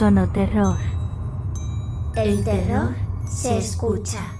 Sonoterror. El terror se escucha.